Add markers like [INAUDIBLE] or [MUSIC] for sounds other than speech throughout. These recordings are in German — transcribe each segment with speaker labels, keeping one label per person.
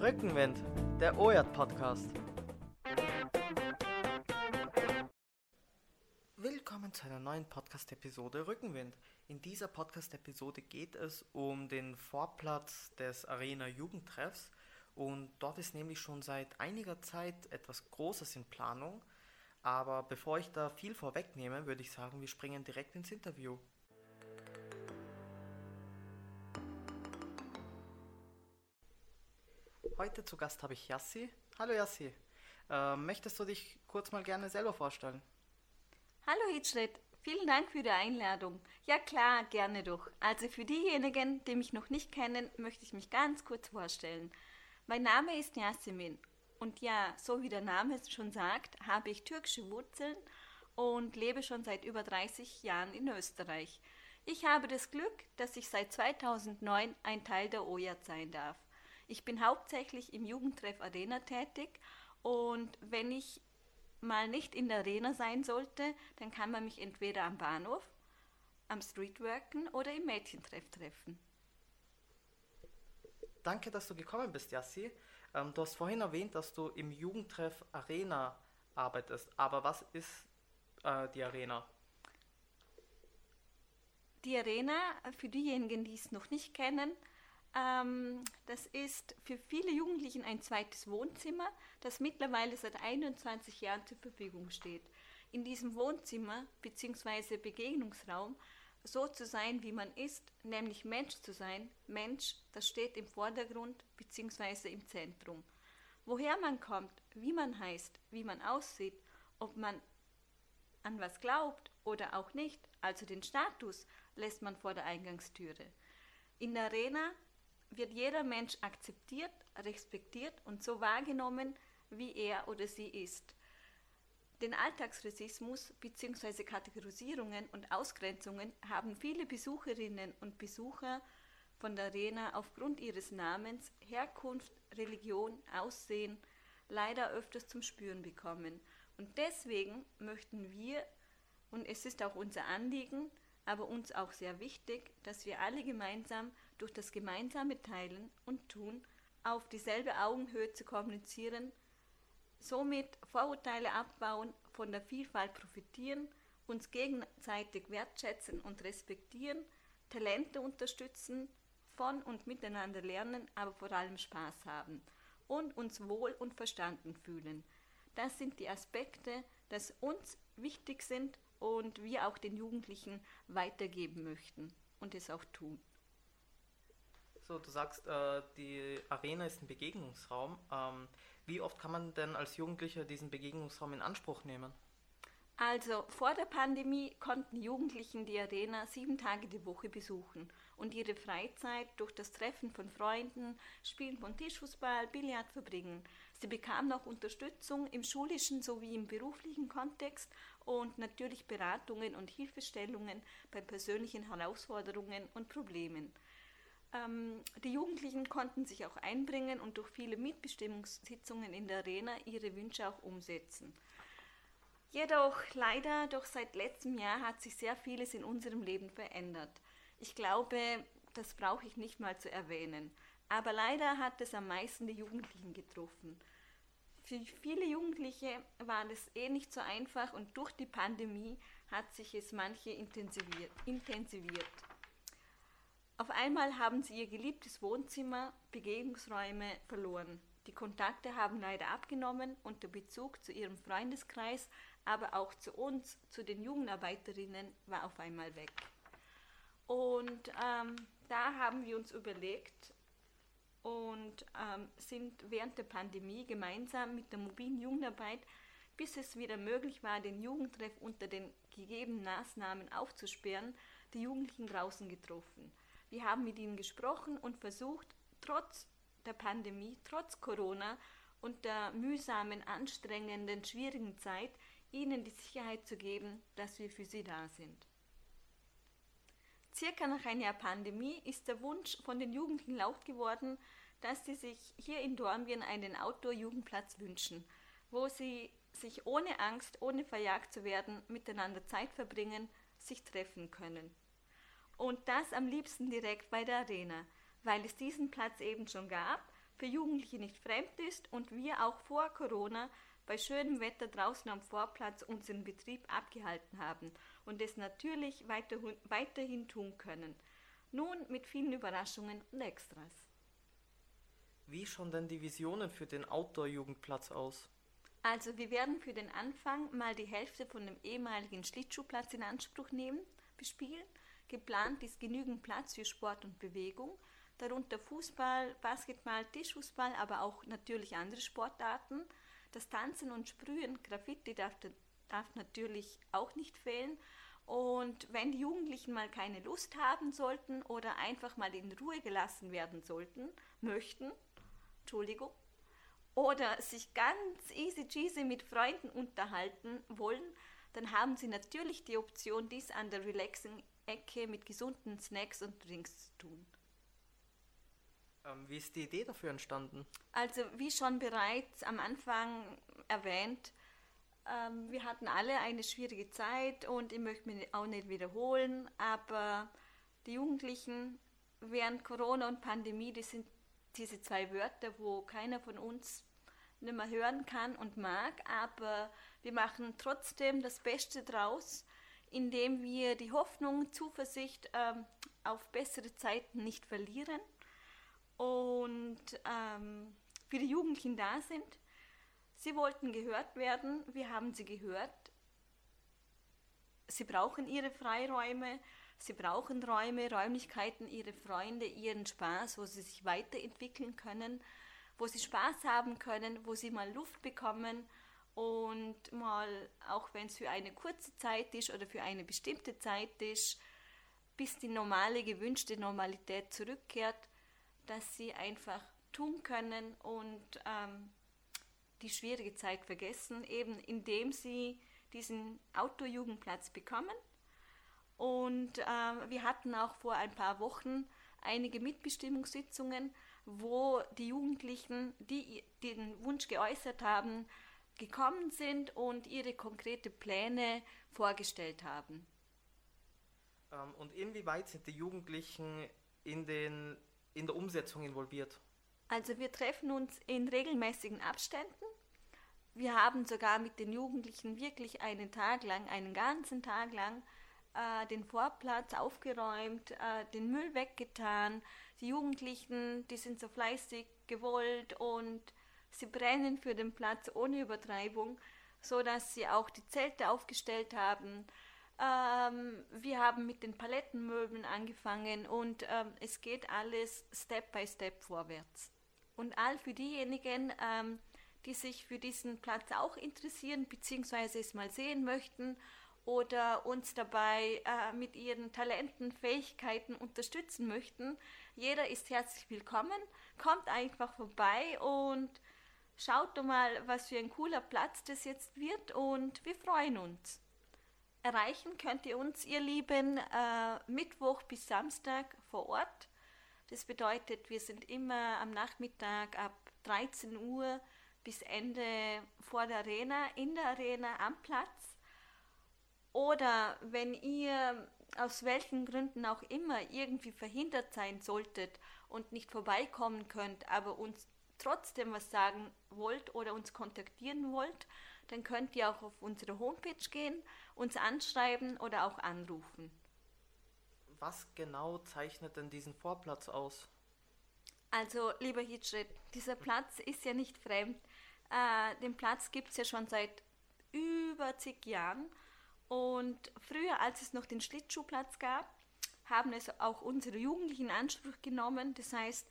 Speaker 1: Rückenwind, der OJAT Podcast. Willkommen zu einer neuen Podcast-Episode Rückenwind. In dieser Podcast-Episode geht es um den Vorplatz des Arena Jugendtreffs und dort ist nämlich schon seit einiger Zeit etwas Großes in Planung. Aber bevor ich da viel vorwegnehme, würde ich sagen, wir springen direkt ins Interview. Heute zu Gast habe ich Yassi. Hallo Yassi. Äh, möchtest du dich kurz mal gerne selber vorstellen?
Speaker 2: Hallo Hitschritt, vielen Dank für die Einladung. Ja klar, gerne doch. Also für diejenigen, die mich noch nicht kennen, möchte ich mich ganz kurz vorstellen. Mein Name ist Yasemin und ja, so wie der Name es schon sagt, habe ich türkische Wurzeln und lebe schon seit über 30 Jahren in Österreich. Ich habe das Glück, dass ich seit 2009 ein Teil der OJAT sein darf. Ich bin hauptsächlich im Jugendtreff Arena tätig und wenn ich mal nicht in der Arena sein sollte, dann kann man mich entweder am Bahnhof, am Streetworken oder im Mädchentreff treffen.
Speaker 1: Danke, dass du gekommen bist, Yassi. Ähm, du hast vorhin erwähnt, dass du im Jugendtreff Arena arbeitest. Aber was ist äh, die Arena?
Speaker 2: Die Arena, für diejenigen, die es noch nicht kennen, ähm, das ist für viele Jugendlichen ein zweites Wohnzimmer, das mittlerweile seit 21 Jahren zur Verfügung steht. In diesem Wohnzimmer bzw. Begegnungsraum so zu sein, wie man ist, nämlich Mensch zu sein, Mensch, das steht im Vordergrund bzw. im Zentrum. Woher man kommt, wie man heißt, wie man aussieht, ob man an was glaubt oder auch nicht, also den Status, lässt man vor der Eingangstüre. In der Arena wird jeder Mensch akzeptiert, respektiert und so wahrgenommen, wie er oder sie ist. Den Alltagsrassismus bzw. Kategorisierungen und Ausgrenzungen haben viele Besucherinnen und Besucher von der Arena aufgrund ihres Namens, Herkunft, Religion, Aussehen leider öfters zum Spüren bekommen. Und deswegen möchten wir, und es ist auch unser Anliegen, aber uns auch sehr wichtig, dass wir alle gemeinsam durch das gemeinsame Teilen und Tun auf dieselbe Augenhöhe zu kommunizieren, somit Vorurteile abbauen, von der Vielfalt profitieren, uns gegenseitig wertschätzen und respektieren, Talente unterstützen, von und miteinander lernen, aber vor allem Spaß haben und uns wohl und verstanden fühlen. Das sind die Aspekte, die uns wichtig sind und wir auch den Jugendlichen weitergeben möchten und es auch tun.
Speaker 1: So, du sagst, äh, die Arena ist ein Begegnungsraum. Ähm, wie oft kann man denn als Jugendlicher diesen Begegnungsraum in Anspruch nehmen?
Speaker 2: Also vor der Pandemie konnten Jugendlichen die Arena sieben Tage die Woche besuchen und ihre Freizeit durch das Treffen von Freunden, Spielen von Tischfußball, Billard verbringen. Sie bekamen auch Unterstützung im schulischen sowie im beruflichen Kontext und natürlich Beratungen und Hilfestellungen bei persönlichen Herausforderungen und Problemen. Ähm, die Jugendlichen konnten sich auch einbringen und durch viele Mitbestimmungssitzungen in der Arena ihre Wünsche auch umsetzen. Jedoch leider, doch seit letztem Jahr hat sich sehr vieles in unserem Leben verändert. Ich glaube, das brauche ich nicht mal zu erwähnen. Aber leider hat es am meisten die Jugendlichen getroffen. Für viele Jugendliche war es eh nicht so einfach und durch die Pandemie hat sich es manche intensiviert. intensiviert. Auf einmal haben sie ihr geliebtes Wohnzimmer, Begegnungsräume verloren. Die Kontakte haben leider abgenommen und der Bezug zu ihrem Freundeskreis aber auch zu uns, zu den Jugendarbeiterinnen, war auf einmal weg. Und ähm, da haben wir uns überlegt und ähm, sind während der Pandemie gemeinsam mit der mobilen Jugendarbeit, bis es wieder möglich war, den Jugendtreff unter den gegebenen Maßnahmen aufzusperren, die Jugendlichen draußen getroffen. Wir haben mit ihnen gesprochen und versucht, trotz der Pandemie, trotz Corona und der mühsamen, anstrengenden, schwierigen Zeit ihnen die Sicherheit zu geben, dass wir für sie da sind. Circa nach einer Jahr Pandemie ist der Wunsch von den Jugendlichen laut geworden, dass sie sich hier in Dornbirn einen Outdoor-Jugendplatz wünschen, wo sie sich ohne Angst, ohne verjagt zu werden, miteinander Zeit verbringen, sich treffen können. Und das am liebsten direkt bei der Arena, weil es diesen Platz eben schon gab, für Jugendliche nicht fremd ist und wir auch vor Corona bei schönem Wetter draußen am Vorplatz unseren Betrieb abgehalten haben und es natürlich weiter, weiterhin tun können. Nun mit vielen Überraschungen und Extras.
Speaker 1: Wie schauen denn die Visionen für den Outdoor-Jugendplatz aus?
Speaker 2: Also wir werden für den Anfang mal die Hälfte von dem ehemaligen Schlittschuhplatz in Anspruch nehmen, bespielen. Geplant ist genügend Platz für Sport und Bewegung, darunter Fußball, Basketball, Tischfußball, aber auch natürlich andere Sportarten. Das Tanzen und Sprühen, Graffiti darf, darf natürlich auch nicht fehlen. Und wenn die Jugendlichen mal keine Lust haben sollten oder einfach mal in Ruhe gelassen werden sollten, möchten, Entschuldigung, oder sich ganz easy cheesy mit Freunden unterhalten wollen, dann haben sie natürlich die Option, dies an der Relaxing-Ecke mit gesunden Snacks und Drinks zu tun.
Speaker 1: Ähm, wie ist die Idee dafür entstanden?
Speaker 2: Also wie schon bereits am Anfang erwähnt, ähm, wir hatten alle eine schwierige Zeit und ich möchte mich auch nicht wiederholen, aber die Jugendlichen während Corona und Pandemie, die sind diese zwei Wörter, wo keiner von uns nicht mehr hören kann und mag, aber wir machen trotzdem das Beste draus, indem wir die Hoffnung, Zuversicht ähm, auf bessere Zeiten nicht verlieren und ähm, für die Jugendlichen da sind. Sie wollten gehört werden, wir haben sie gehört. Sie brauchen ihre Freiräume, sie brauchen Räume, Räumlichkeiten, ihre Freunde, ihren Spaß, wo sie sich weiterentwickeln können, wo sie Spaß haben können, wo sie mal Luft bekommen und mal, auch wenn es für eine kurze Zeit ist oder für eine bestimmte Zeit ist, bis die normale, gewünschte Normalität zurückkehrt, dass sie einfach tun können und ähm, die schwierige Zeit vergessen, eben indem sie diesen Outdoor-Jugendplatz bekommen. Und äh, wir hatten auch vor ein paar Wochen einige Mitbestimmungssitzungen, wo die Jugendlichen, die den Wunsch geäußert haben, gekommen sind und ihre konkrete Pläne vorgestellt haben.
Speaker 1: Ähm, und inwieweit sind die Jugendlichen in den in der Umsetzung involviert?
Speaker 2: Also wir treffen uns in regelmäßigen Abständen. Wir haben sogar mit den Jugendlichen wirklich einen Tag lang, einen ganzen Tag lang äh, den Vorplatz aufgeräumt, äh, den Müll weggetan. Die Jugendlichen, die sind so fleißig gewollt und sie brennen für den Platz ohne Übertreibung, so dass sie auch die Zelte aufgestellt haben. Ähm, wir haben mit den Palettenmöbeln angefangen und ähm, es geht alles Step by Step vorwärts. Und all für diejenigen, ähm, die sich für diesen Platz auch interessieren bzw. es mal sehen möchten oder uns dabei äh, mit ihren Talenten, Fähigkeiten unterstützen möchten, jeder ist herzlich willkommen. Kommt einfach vorbei und schaut doch mal, was für ein cooler Platz das jetzt wird und wir freuen uns. Erreichen könnt ihr uns, ihr Lieben, äh, Mittwoch bis Samstag vor Ort. Das bedeutet, wir sind immer am Nachmittag ab 13 Uhr bis Ende vor der Arena, in der Arena am Platz. Oder wenn ihr aus welchen Gründen auch immer irgendwie verhindert sein solltet und nicht vorbeikommen könnt, aber uns trotzdem was sagen wollt oder uns kontaktieren wollt, dann könnt ihr auch auf unsere Homepage gehen, uns anschreiben oder auch anrufen.
Speaker 1: Was genau zeichnet denn diesen Vorplatz aus?
Speaker 2: Also, lieber Hitschritt, dieser Platz ist ja nicht fremd. Äh, den Platz gibt es ja schon seit über zig Jahren. Und früher, als es noch den Schlittschuhplatz gab, haben es auch unsere Jugendlichen in Anspruch genommen. Das heißt,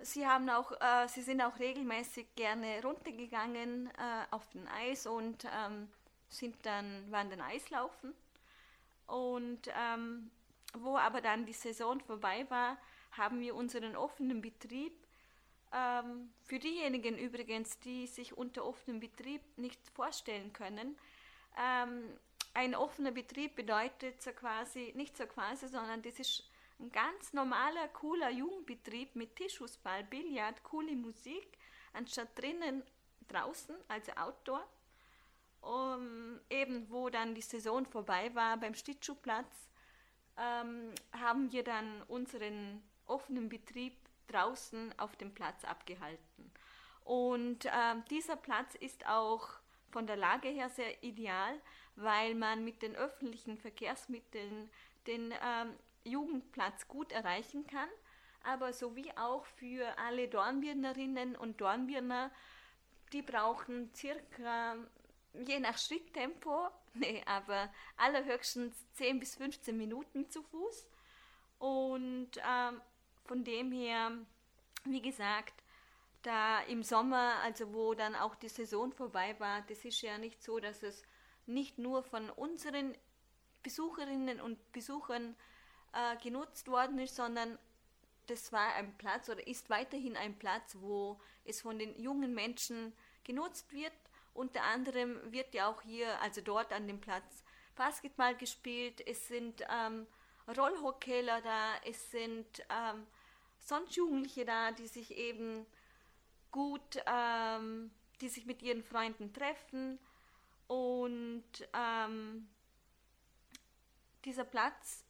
Speaker 2: Sie, haben auch, äh, sie sind auch regelmäßig gerne runtergegangen äh, auf den Eis und ähm, sind dann, waren dann Eislaufen. Und ähm, wo aber dann die Saison vorbei war, haben wir unseren offenen Betrieb, ähm, für diejenigen übrigens, die sich unter offenem Betrieb nicht vorstellen können, ähm, ein offener Betrieb bedeutet so quasi, nicht so quasi, sondern das ist ein ganz normaler, cooler Jugendbetrieb mit Tischfußball, Billard, coole Musik, anstatt drinnen draußen, also Outdoor. Um, eben wo dann die Saison vorbei war beim Schlittschuhplatz, ähm, haben wir dann unseren offenen Betrieb draußen auf dem Platz abgehalten. Und äh, dieser Platz ist auch von der Lage her sehr ideal, weil man mit den öffentlichen Verkehrsmitteln den ähm, Jugendplatz gut erreichen kann, aber sowie auch für alle Dornbirnerinnen und Dornbirner, die brauchen circa, je nach Schritttempo, [LAUGHS] nee, aber allerhöchstens 10 bis 15 Minuten zu Fuß. Und ähm, von dem her, wie gesagt, da im Sommer, also wo dann auch die Saison vorbei war, das ist ja nicht so, dass es nicht nur von unseren Besucherinnen und Besuchern äh, genutzt worden ist, sondern das war ein Platz oder ist weiterhin ein Platz, wo es von den jungen Menschen genutzt wird. Unter anderem wird ja auch hier, also dort an dem Platz, Basketball gespielt. Es sind ähm, Rollhockeyler da, es sind ähm, sonst Jugendliche da, die sich eben gut, ähm, die sich mit ihren Freunden treffen. Und ähm, dieser Platz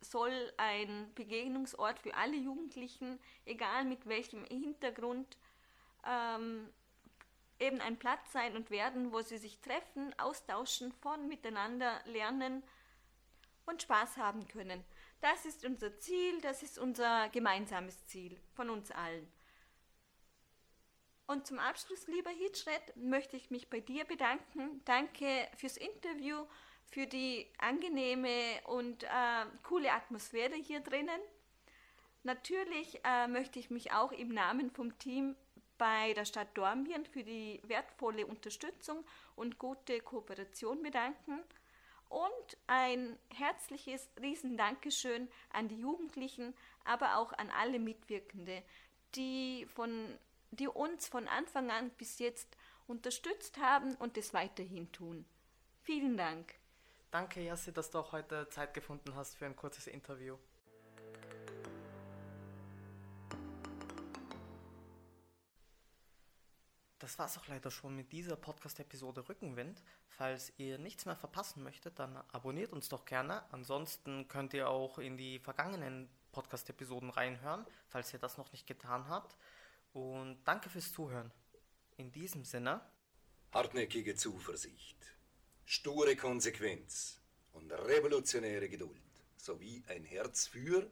Speaker 2: soll ein Begegnungsort für alle Jugendlichen, egal mit welchem Hintergrund, ähm, eben ein Platz sein und werden, wo sie sich treffen, austauschen, von miteinander lernen und Spaß haben können. Das ist unser Ziel, das ist unser gemeinsames Ziel von uns allen. Und zum Abschluss, lieber Hitschred, möchte ich mich bei dir bedanken. Danke fürs Interview für die angenehme und äh, coole Atmosphäre hier drinnen. Natürlich äh, möchte ich mich auch im Namen vom Team bei der Stadt Dornbirn für die wertvolle Unterstützung und gute Kooperation bedanken und ein herzliches Riesendankeschön an die Jugendlichen, aber auch an alle Mitwirkende, die, von, die uns von Anfang an bis jetzt unterstützt haben und es weiterhin tun. Vielen Dank.
Speaker 1: Danke, Jassi, dass du auch heute Zeit gefunden hast für ein kurzes Interview. Das war's auch leider schon mit dieser Podcast-Episode Rückenwind. Falls ihr nichts mehr verpassen möchtet, dann abonniert uns doch gerne. Ansonsten könnt ihr auch in die vergangenen Podcast-Episoden reinhören, falls ihr das noch nicht getan habt. Und danke fürs Zuhören. In diesem Sinne.
Speaker 3: Hartnäckige Zuversicht sture Konsequenz und revolutionäre Geduld sowie ein Herz für